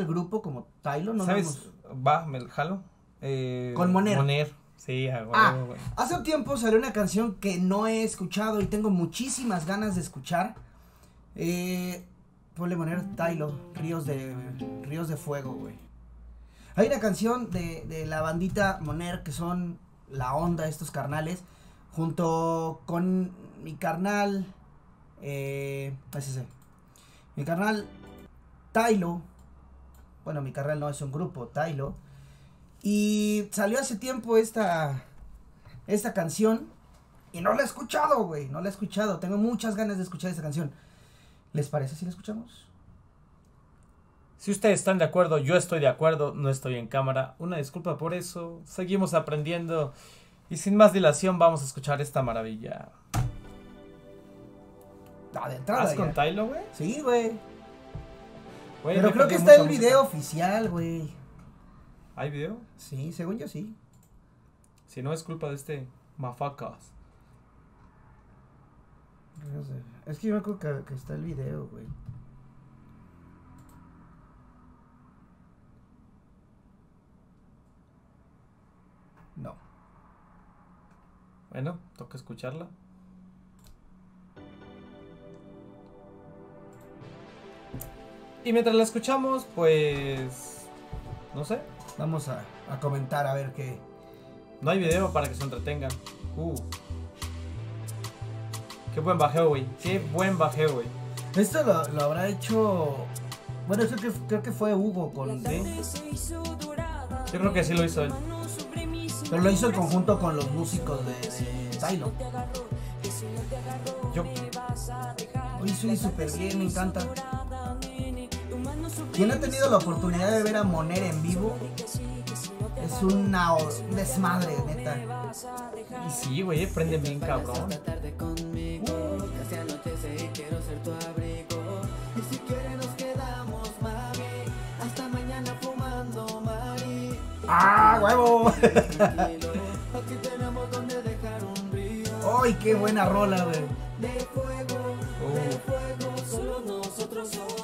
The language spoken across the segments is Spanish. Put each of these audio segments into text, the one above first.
tal el grupo como Tylo? No ¿Sabes? Va, me jalo. Eh, Con Moner. Moner. Sí, Ah, hace un tiempo salió una canción que no he escuchado y tengo muchísimas ganas de escuchar. Eh, ponle poner Tylo, Ríos de Ríos de Fuego, güey. Hay una canción de, de la bandita Moner que son la onda estos carnales junto con mi carnal eh, es ese. Mi carnal Tylo. Bueno, mi carnal no es un grupo, Tylo. Y salió hace tiempo esta, esta canción. Y no la he escuchado, güey. No la he escuchado. Tengo muchas ganas de escuchar esta canción. ¿Les parece si la escuchamos? Si ustedes están de acuerdo, yo estoy de acuerdo, no estoy en cámara. Una disculpa por eso. Seguimos aprendiendo. Y sin más dilación, vamos a escuchar esta maravilla. Ah, de entrada. ¿Vas con. Tylo, güey? Sí, güey. Güey, Pero creo que está el música. video oficial, güey. ¿Hay video? Sí, según yo sí. Si no es culpa de este mafacas. No sé. Es que yo me acuerdo que, que está el video, güey. No. Bueno, toca escucharla. Y mientras la escuchamos, pues... No sé. Vamos a, a comentar a ver qué. No hay video para que se entretengan. Uh. Qué buen bajeo, güey. Qué buen bajeo, güey. Esto lo, lo habrá hecho. Bueno, eso que, creo que fue Hugo con. Sí. Yo creo que sí lo hizo él. Pero lo hizo en conjunto con los músicos de, de Tylo. Yo, Lo hizo súper bien, me encanta. Quien ha tenido la oportunidad de ver a Moner en vivo es una, un desmadre, neta. y sí, güey, prenden bien cabrón. ¡Ah, huevo! ¡Ay, qué buena rola, güey!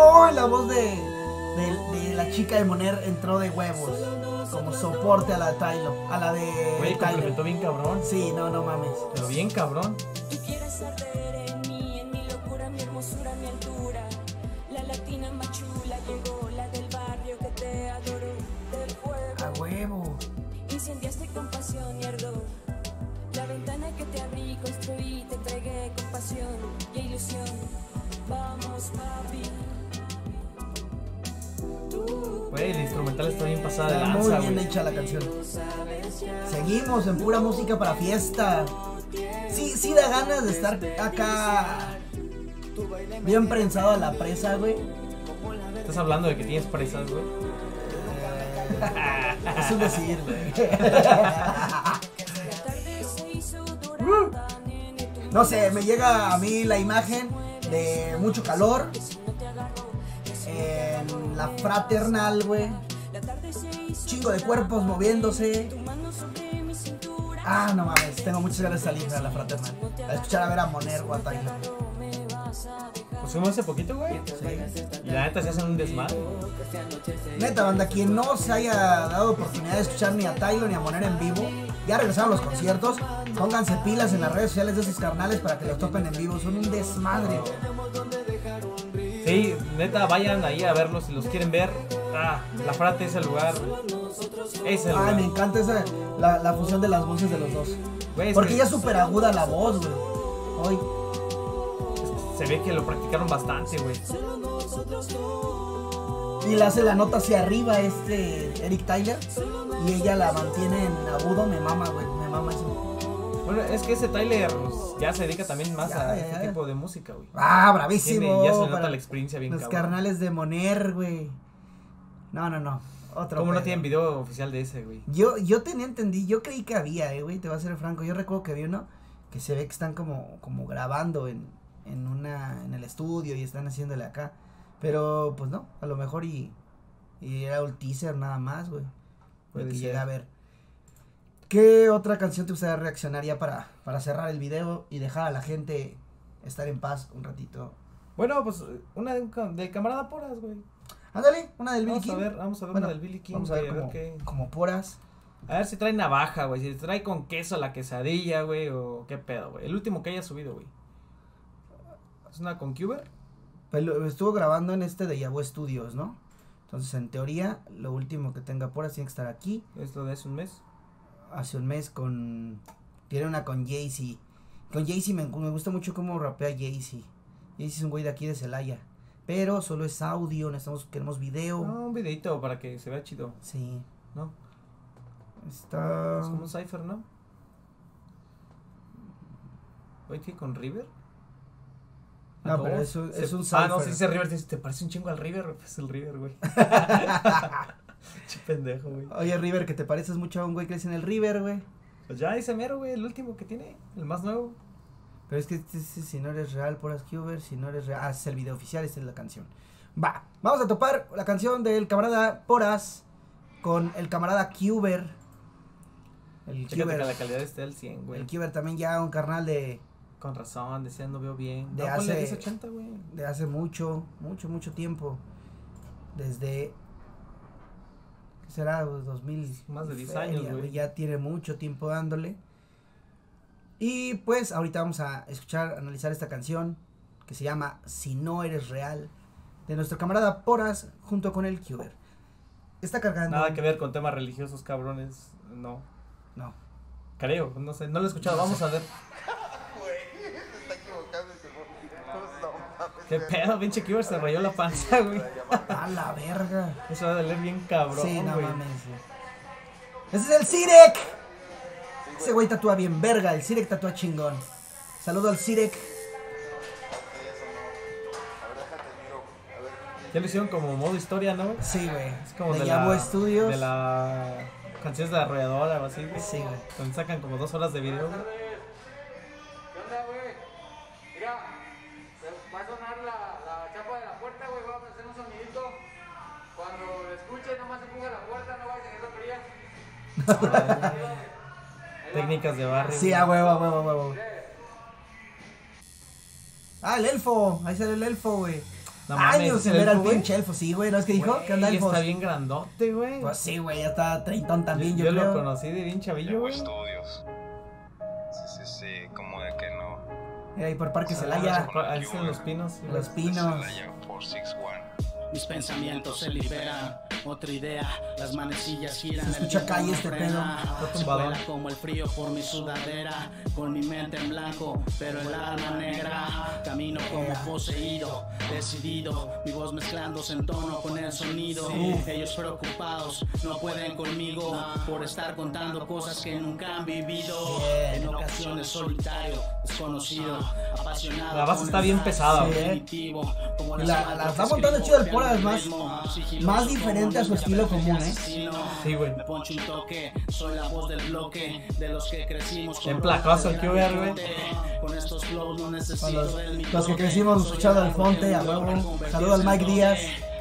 ¡Oh! La voz de, de, de la chica de Moner entró de huevos. Como soporte a la Tylo. A la de. güey, complementó bien cabrón. Sí, no, no mames. Pero bien cabrón. Tú quieres arder en El instrumental está bien pasada de Está muy lanza, bien güey. hecha la canción. Seguimos en pura música para fiesta. Sí, sí da ganas de estar acá bien prensado a la presa, güey. Estás hablando de que tienes presas, güey. Es un decir, güey. No sé, me llega a mí la imagen de mucho calor en la fraternal, güey. Chingo de cuerpos moviéndose. Ah, no mames, tengo muchas ganas de salir a la fraternal. A escuchar a ver a Moner o a Tyler. Pues fuimos hace poquito, güey. Y la neta se hacen un desmadre. Neta, banda, quien no se haya dado oportunidad de escuchar ni a Tylo ni a Moner en vivo, ya regresaron los conciertos. Pónganse pilas en las redes sociales de esos carnales para que los topen en vivo. Son un desmadre. Sí, neta, vayan ahí a verlos si los quieren ver. Ah, la frate es el lugar. Es el Ay, lugar. me encanta esa, la, la fusión de las voces de los dos. Güey, es Porque que ella es súper aguda la voz, güey. Se ve que lo practicaron bastante, güey. Y le hace la nota hacia arriba este Eric Tyler. Y ella la mantiene en agudo. Me mama, güey. Me mama eso. Bueno, es que ese Tyler pues, ya se dedica también más Ya, a ya, este ya. tipo de música, güey. Ah, bravísimo. Tiene- ya se para nota la experiencia bien Los cabrón. carnales de Moner, güey. No, no, no. Otro. ¿Cómo no tienen video oficial de ese, güey? Yo, yo tenía entendí, yo creí que había, eh, güey, te voy a ser franco. Yo recuerdo que había uno que se ve que están como, como grabando en, en una, en el estudio y están haciéndole acá. Pero, pues no, a lo mejor y, y era un teaser nada más, güey. Porque llegué a ver. ¿Qué otra canción te gustaría reaccionar ya para, para cerrar el video y dejar a la gente estar en paz un ratito? Bueno, pues una de, de camarada Poras, güey. Ándale, una del Billy Vamos King. a ver, vamos a ver Bueno, una del Billy King, Vamos a ver como, qué. como poras. A ver si trae navaja, güey. Si trae con queso la quesadilla, güey. O qué pedo, güey. El último que haya subido, güey. ¿Es una con Cuber? Pues lo- estuvo grabando en este de Yahoo Studios, ¿no? Entonces, en teoría, lo último que tenga poras tiene que estar aquí. Es lo de hace un mes. Hace un mes con... Tiene una con Jay-Z. Con Jay-Z me, me gusta mucho cómo rapea Jay-Z. Jay-Z es un güey de aquí de Celaya. Pero solo es audio, necesitamos, queremos video. No, un videito para que se vea chido, Sí. ¿no? Está... Es como un cipher, ¿no? Oye, ¿qué con River? No, Ah, pero ¿cómo? es un- es un Ah, no, cipher. si dice River, te, te parece un chingo al River, pues el River, güey. Pendejo, güey. Oye, River, que te pareces mucho a un güey que es en el River, güey. Pues ya dice mero, güey, el último que tiene, el más nuevo. Pero es que este- este, si no eres real, poras Cuber, si no eres real... Ah, es el video oficial, esta es la canción. Va, vamos a topar la canción del camarada Poras con el camarada Cuber. El Cuber, la calidad esté al 100, güey. el Cuber también ya un carnal de, Con razón, decía no veo bien. De no, hace- 1080, güey. de hace mucho, mucho, mucho tiempo. Desde... ¿Qué será? Pues, 2000... Más de 10 feria, años, güey. Ya tiene mucho tiempo dándole. Y pues ahorita vamos a escuchar, analizar esta canción que se llama Si no eres real de nuestro camarada Poras junto con el Cuber. Está cargando. Nada que ver con temas religiosos, cabrones. No. No. Creo, no sé, no lo he escuchado. Vamos a ver. Güey, se está equivocando ese güey. No mames. ¿Qué pedo, pinche Kiber? Se rayó la panza, güey. A la verga. Eso va a doler bien cabrón, sí, no güey. mames. sí. Ese es el Sirek. Ese güey tatúa bien verga. El Sirek tatúa chingón. Saludo al Sirek. A ver, déjate miro. A ver. Ya lo hicieron como modo historia, ¿no? Sí, güey. Es como de de, Yabo la, Studios. De la canciones de la arrolladora o así, güey. Sí, güey. Donde sacan como dos horas de video, güey. Nomás empuja la puerta, no vayas a seguir la fría. Técnicas de barrio. Sí, a huevo, a huevo, a huevo. Ah, el elfo. Ahí sale el elfo, güey. No mames, Años sin ¿el ver al elfo, pinche elfo. Sí, güey. ¿No es que dijo? Güey, ¿Qué onda, elfos? está bien grandote, güey. Pues sí, güey. Ya está treintón también, yo, yo lo creo. conocí de bien chavillo, güey. estudios. Sí, sí, sí, como de que no. Ahí por Parque Ah, Celaya. Ahí están los pinos. Los pinos. Celaya 461. Mis pensamientos se liberan, otra idea, las manecillas giran. Se escucha calle este pedo. Vuela como el frío por mi sudadera, con mi mente en blanco, pero el alma negra. Camino como poseído, decidido, mi voz mezclándose en tono con el sonido. Ellos preocupados, no pueden conmigo por estar contando cosas que nunca han vivido. En ocasiones solitario, desconocido, apasionado. La base está bien pesada, güey. como La- la está montando chido el escribo, Poras, más- como diferente a su estilo común, ¿eh? Sí, güey. Me poncho un toque, soy la voz del bloque de los que crecimos con En QBR, güey. Con estos flows no necesito los, que crecimos escuchando al Fonte, a árbol que huevo. logra Saludo al Mike Díaz.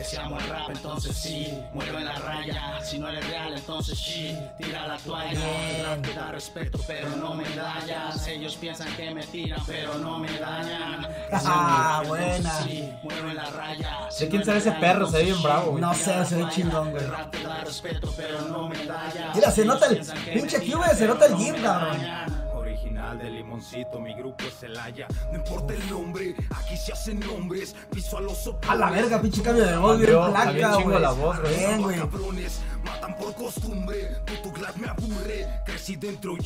Que si amo el rap, entonces sí, muero en la raya. Si no eres real, entonces sí, tira la toalla. El rap te da respeto, pero no medallas. Ellos piensan que me tiran, pero no me dañan. Si Ah, buena. sí, muero en la raya. ¿De quién será ese perro? Se ve bien bravo, güey. No sé, se ve chingón, güey. El rap te da respeto, pero no medallas. Mira, se nota el pinche Cube, se nota el gym, cabrón. De Limoncito, mi grupo es Celaya. No importa el nombre, aquí se hacen nombres. Piso a los A la verga, pinche cambio de voz, bien placa, güey. la voz, güey. Bien, güey. cabrones, matan por costumbre. Puto glad me aburre. Crecí dentro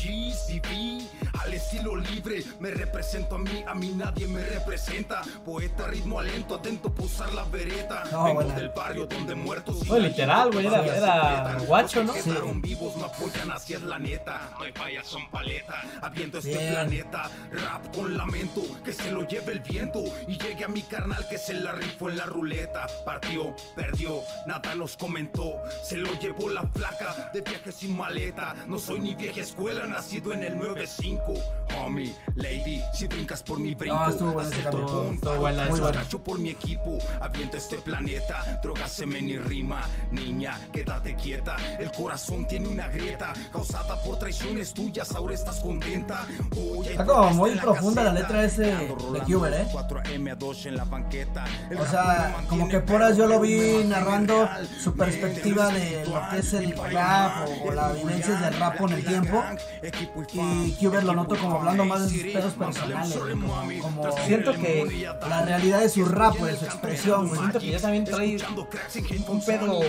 al estilo libre. Me represento a mí, a mí nadie me representa. Poeta, ritmo alento, atento a posar la vereda. No, Vengo buena. del barrio donde muertos. Oye, literal, güey, era- guacho, ¿no? Los que quedaron vivos no apoyan así es la neta. No hay fallas, son paleta. Habiendo este Bien. planeta, rap con lamento, que se lo lleve el viento. Y llegue a mi carnal que se la rifó en la ruleta. Partió, perdió, nada nos comentó. Se lo llevo la placa de viaje sin maleta. No soy ni vieja escuela, nacido en el 95. Homie, lady, si brincas por mi brinco, Ah, estuvo buena. Estuvo buena, por mi equipo, aviento este planeta. Droga, semen y rima. Niña, quédate quieta. El corazón tiene una grieta causada por traiciones tuyas. Ahora estás contenta. Está como muy profunda la letra ese Ando de Cuber, ¿eh? 4M a 2 en la banqueta. El O sea, como que Poras yo lo vi narrando su perspectiva de lo que es el rap o, o las vivencias del rap con el tiempo. Y Cuber lo noto como hablando más de sus pedos personales, como- como- Siento que La realidad de su rap, güey, su expresión, güey. Siento que ya también trae un pedo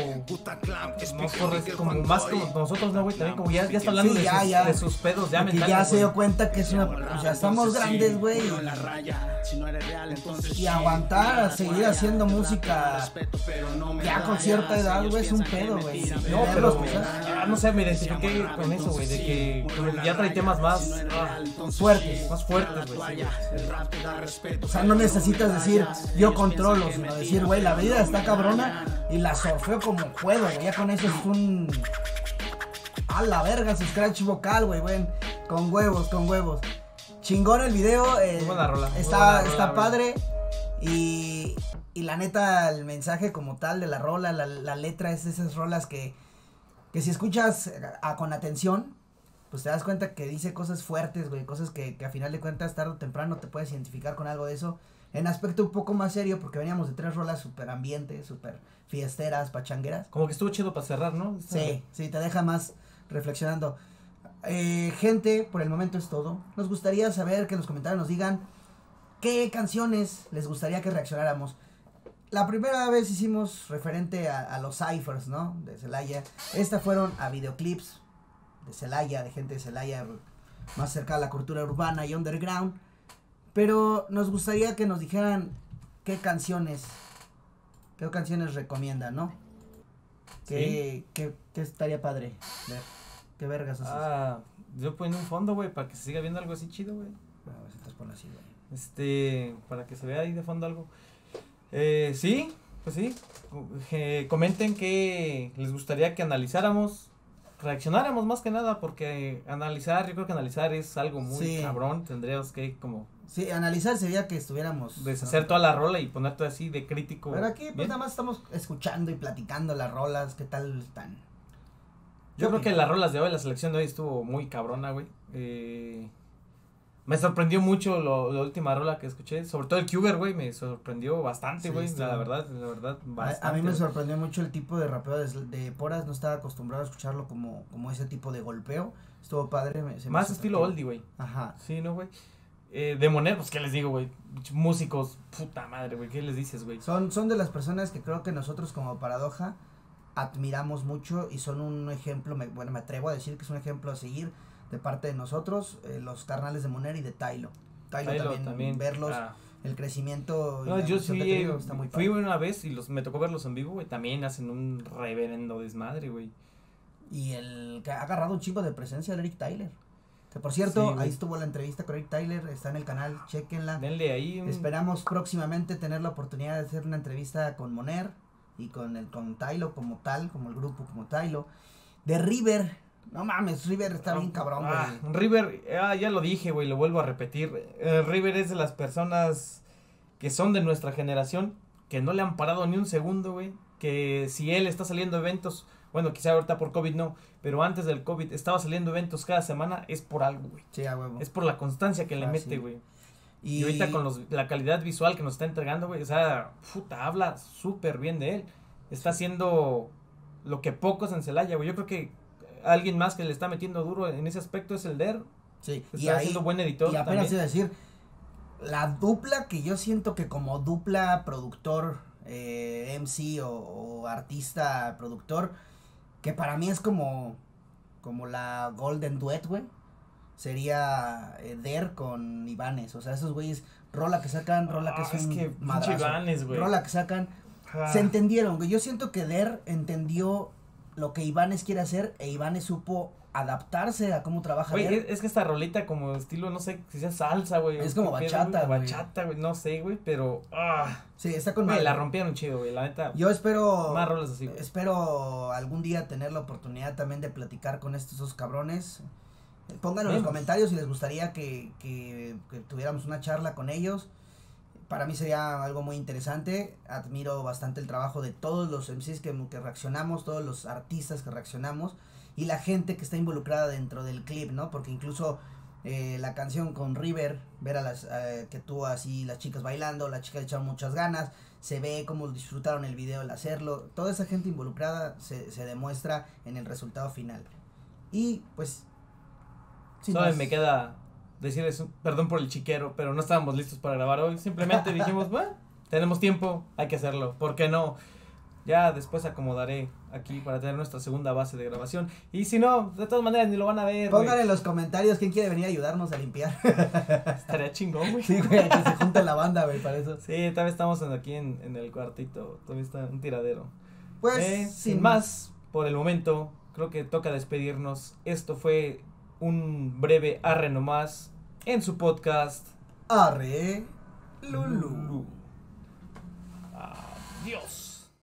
por- Miguel como más como nosotros, ¿no, güey? También como ya, ya está hablando Sí, de, ya, sus, ya. de sus pedos ya mentales, ya se dio cuenta que es una. O sea, estamos grandes, güey. Ponlo en la raya, si no eres real, entonces Y aguantar a seguir haciendo música respeto, pero no me ya con cierta edad, güey, es un pedo, güey. No, pero pues, ah, no sé, me identifiqué con eso, güey, de que ya trae temas más ah, fuertes. más fuertes, güey. O sea, no necesitas decir yo controlo, sino decir, güey, la vida está cabrona y la surfeo como puedo, güey. Ya con eso es un. A la verga, su scratch vocal, güey, güey. Con huevos, con huevos. Chingón el video. eh, buena rola, Está, buena rola, está padre. Y, y la neta, el mensaje como tal de la rola, la, la letra es de esas rolas que, que si escuchas a- con atención, pues te das cuenta que dice cosas fuertes, güey, cosas que, que a final de cuentas tarde o temprano te puedes identificar con algo de eso. En aspecto un poco más serio, porque veníamos de tres rolas super ambiente, super fiesteras, pachangueras. Como que estuvo chido para cerrar, ¿no? Sí, sí, te deja más reflexionando. Eh, gente, por el momento es todo. Nos gustaría saber que en los comentarios nos digan qué canciones les gustaría que reaccionáramos. La primera vez hicimos referente a, a los ciphers, ¿no? De Celaya. Estas fueron a videoclips de Celaya, de gente de Celaya más cerca a la cultura urbana y underground. Pero nos gustaría que nos dijeran qué canciones, qué canciones recomiendan, ¿no? ¿Qué, qué, qué estaría padre ver? ¿Qué vergas haces? Ah, yo poniendo un fondo, güey, para que se siga viendo algo así chido, güey. A ver si te pones así, güey. Este, para que se vea ahí de fondo algo. Eh, sí, pues sí. Eh, comenten que les gustaría que analizáramos, reaccionáramos más que nada, porque analizar, yo creo que analizar es algo muy Sí. cabrón. Tendríamos que como Sí, analizar sería que estuviéramos. deshacer ¿no? toda la rola y ponerte así de crítico. Pero aquí, pues Bien. nada más estamos escuchando y platicando las rolas, qué tal están. Yo creo que las rolas de hoy, la selección de hoy estuvo muy cabrona, güey. Eh, me sorprendió mucho lo, la última rola que escuché. Sobre todo el Cuber, güey, me sorprendió bastante, güey. la verdad, la verdad, A- bastante. A, mí me sorprendió mucho el tipo de rapeo de, de Poras, no estaba acostumbrado a escucharlo como, como ese tipo de golpeo. Estuvo padre. me- se me Más estilo oldie, güey. Ajá. Sí, ¿no, güey? Eh, de Moner, pues, ¿qué les digo, güey? Músicos, puta madre, güey. ¿Qué les dices, güey? Son, son de las personas que creo que nosotros como Paradoja admiramos mucho y son un ejemplo, me- bueno, me atrevo a decir que es un ejemplo a seguir de parte de nosotros, eh, los carnales de Moner y de Tylo. Tylo, Tylo también, verlos, ah. el crecimiento No, yo sí, tenido está muy fui padre. una vez y los me tocó verlos en vivo, güey. También hacen un reverendo desmadre, güey. Y el que ha agarrado un chingo de presencia el Eric Tyler. Que por cierto, Sí, ahí estuvo la entrevista con Eric Tyler, está en el canal, chequenla. Denle ahí un... Esperamos próximamente tener la oportunidad de hacer una entrevista con Moner y con el con Tylo como tal, como el grupo como Tylo. De River, no mames, River está bien cabrón, güey. Ah, River, ah, ya lo dije, güey, lo vuelvo a repetir. Eh, River es de las personas que son de nuestra generación, que no le han parado ni un segundo, güey. Que si él está saliendo a eventos, bueno, quizá ahorita por COVID no, pero antes del COVID estaba saliendo eventos cada semana, es por algo, güey. Sí, a huevo. Es por la constancia que le Ah, mete, sí. güey. Y, ahorita con los, la calidad visual que nos está entregando, güey, o sea, puta, habla súper bien de él. Está haciendo lo que pocos en Celaya, güey. Yo creo que alguien más que le está metiendo duro en ese aspecto es el Der. Sí, y Está ahí, haciendo buen editor y apenas iba a decir, la dupla que yo siento que como dupla productor, eh, MC o, o artista productor, que para mí es como, como la Golden Duet, güey, sería eh, Der con Ivanes. O sea, esos güeyes, rola que sacan, rola que Ah, es un que. Ivanes, güey. Rola que sacan, Ah, se entendieron, güey. Yo siento que Der entendió lo que Ivanes quiere hacer e Ivanes supo adaptarse a cómo trabaja Güey, él. es, es que esta rolita como estilo, no sé, si sea salsa, güey. Es como bachata, güey. Bachata, güey, no sé, güey, pero... Ah, Sí, está con güey, madre. la rompieron chido, güey, la neta. Yo espero. Más rolas así, güey. Espero algún día tener la oportunidad también de platicar con estos dos cabrones. Pónganlo en los comentarios si les gustaría que, que, que tuviéramos una charla con ellos. Para mí sería algo muy interesante. Admiro bastante el trabajo de todos los MCs que, que reaccionamos, todos los artistas que reaccionamos y la gente que está involucrada dentro del clip, ¿no? Porque incluso eh, la canción con River, ver a las eh, que tú así las chicas bailando, las chicas echaron muchas ganas, se ve cómo disfrutaron el video al hacerlo, toda esa gente involucrada se, se demuestra en el resultado final. Y pues... sin Solo más. me queda decirles un- perdón por el chiquero, pero no estábamos listos para grabar hoy. Simplemente dijimos, bueno, tenemos tiempo, hay que hacerlo. ¿Por qué no? Ya después acomodaré aquí para tener nuestra segunda base de grabación. Y si no, de todas maneras ni lo van a ver. Pongan en los comentarios quién quiere venir a ayudarnos a limpiar. Estaría chingón, güey. sí, güey, que se junte la banda, güey, para eso. Sí, todavía estamos en- aquí en, en el cuartito. Todavía está un tiradero. Pues, Eh, sin más, por el momento, creo que toca despedirnos. Esto fue un breve arre nomás en su podcast. Arre, Lulu. Adiós.